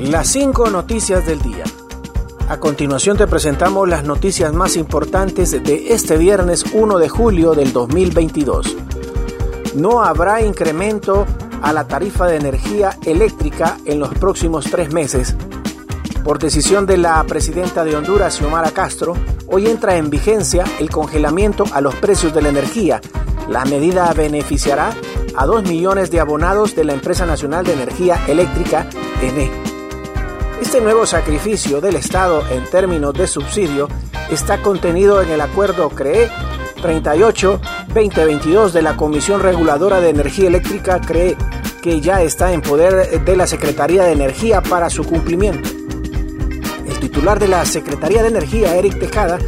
Las cinco noticias del día. A continuación te presentamos las noticias más importantes de este viernes 1 de julio del 2022. No habrá incremento a la tarifa de energía eléctrica en los próximos tres meses. Por decisión de la presidenta de Honduras, Xiomara Castro, hoy entra en vigencia el congelamiento a los precios de la energía. La medida beneficiará a 2 millones de abonados de la Empresa Nacional de Energía Eléctrica, ENE. Este nuevo sacrificio del Estado en términos de subsidio está contenido en el acuerdo CREE 38-2022 de la Comisión Reguladora de Energía Eléctrica CREE, que ya está en poder de la Secretaría de Energía para su cumplimiento. El titular de la Secretaría de Energía, Eric Tejada,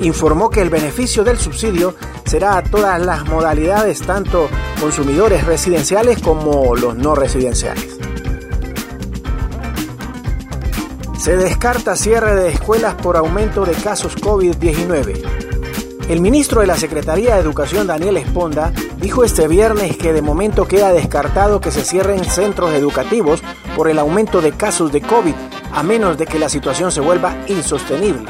informó que el beneficio del subsidio será a todas las modalidades, tanto consumidores residenciales como los no residenciales. Se descarta cierre de escuelas por aumento de casos COVID-19. El ministro de la Secretaría de Educación, Daniel Esponda, dijo este viernes que de momento queda descartado que se cierren centros educativos por el aumento de casos de COVID, a menos de que la situación se vuelva insostenible.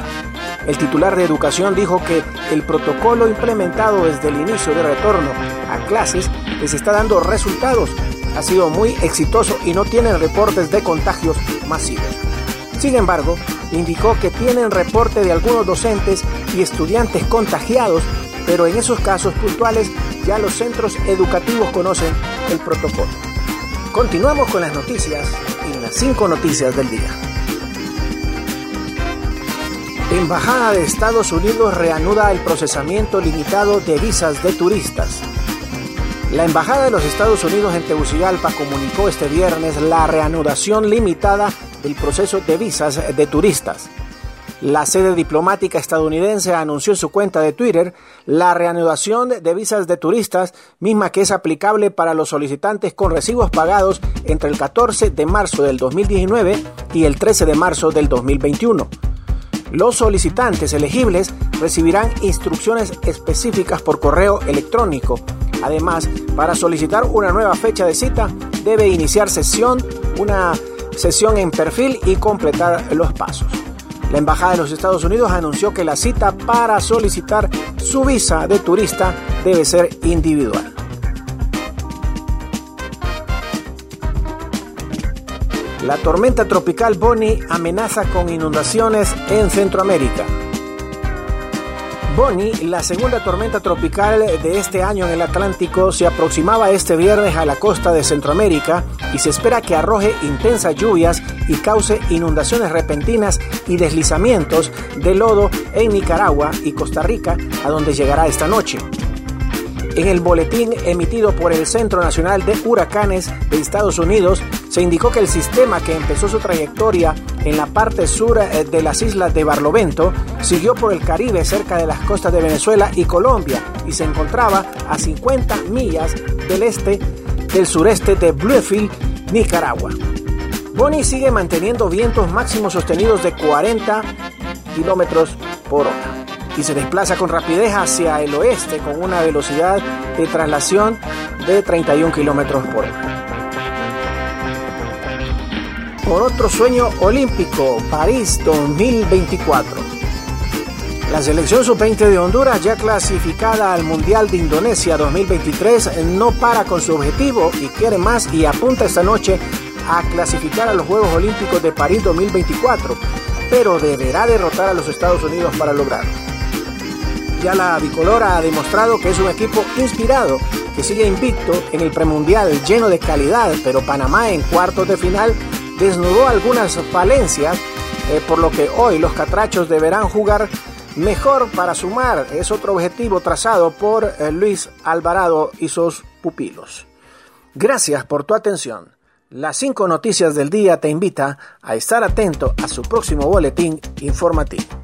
El titular de Educación dijo que el protocolo implementado desde el inicio de retorno a clases les está dando resultados. Ha sido muy exitoso y no tienen reportes de contagios masivos. Sin embargo, indicó que tienen reporte de algunos docentes y estudiantes contagiados, pero en esos casos puntuales ya los centros educativos conocen el protocolo. Continuamos con las noticias en las cinco noticias del día. Embajada de Estados Unidos reanuda el procesamiento limitado de visas de turistas. La Embajada de los Estados Unidos en Tegucigalpa comunicó este viernes la reanudación limitada del proceso de visas de turistas. La sede diplomática estadounidense anunció en su cuenta de Twitter la reanudación de visas de turistas, misma que es aplicable para los solicitantes con recibos pagados entre el 14 de marzo del 2019 y el 13 de marzo del 2021. Los solicitantes elegibles recibirán instrucciones específicas por correo electrónico. Además, para solicitar una nueva fecha de cita, debe iniciar sesión, una sesión en perfil y completar los pasos. La Embajada de los Estados Unidos anunció que la cita para solicitar su visa de turista debe ser individual. La tormenta tropical Bonnie amenaza con inundaciones en Centroamérica. Bonnie, la segunda tormenta tropical de este año en el Atlántico, se aproximaba este viernes a la costa de Centroamérica y se espera que arroje intensas lluvias y cause inundaciones repentinas y deslizamientos de lodo en Nicaragua y Costa Rica, a donde llegará esta noche. En el boletín emitido por el Centro Nacional de Huracanes de Estados Unidos, se indicó que el sistema que empezó su trayectoria en la parte sur eh, de las islas de Barlovento siguió por el Caribe cerca de las costas de Venezuela y Colombia y se encontraba a 50 millas del este del sureste de Bluefield, Nicaragua. Bonnie sigue manteniendo vientos máximos sostenidos de 40 kilómetros por hora y se desplaza con rapidez hacia el oeste con una velocidad de traslación de 31 kilómetros por hora. Por otro sueño olímpico, París 2024. La selección sub-20 de Honduras, ya clasificada al Mundial de Indonesia 2023, no para con su objetivo y quiere más y apunta esta noche a clasificar a los Juegos Olímpicos de París 2024, pero deberá derrotar a los Estados Unidos para lograrlo. Ya la bicolora ha demostrado que es un equipo inspirado, que sigue invicto en el premundial lleno de calidad, pero Panamá en cuartos de final desnudó algunas falencias, eh, por lo que hoy los catrachos deberán jugar mejor para sumar. Es otro objetivo trazado por eh, Luis Alvarado y sus pupilos. Gracias por tu atención. Las cinco noticias del día te invita a estar atento a su próximo boletín informativo.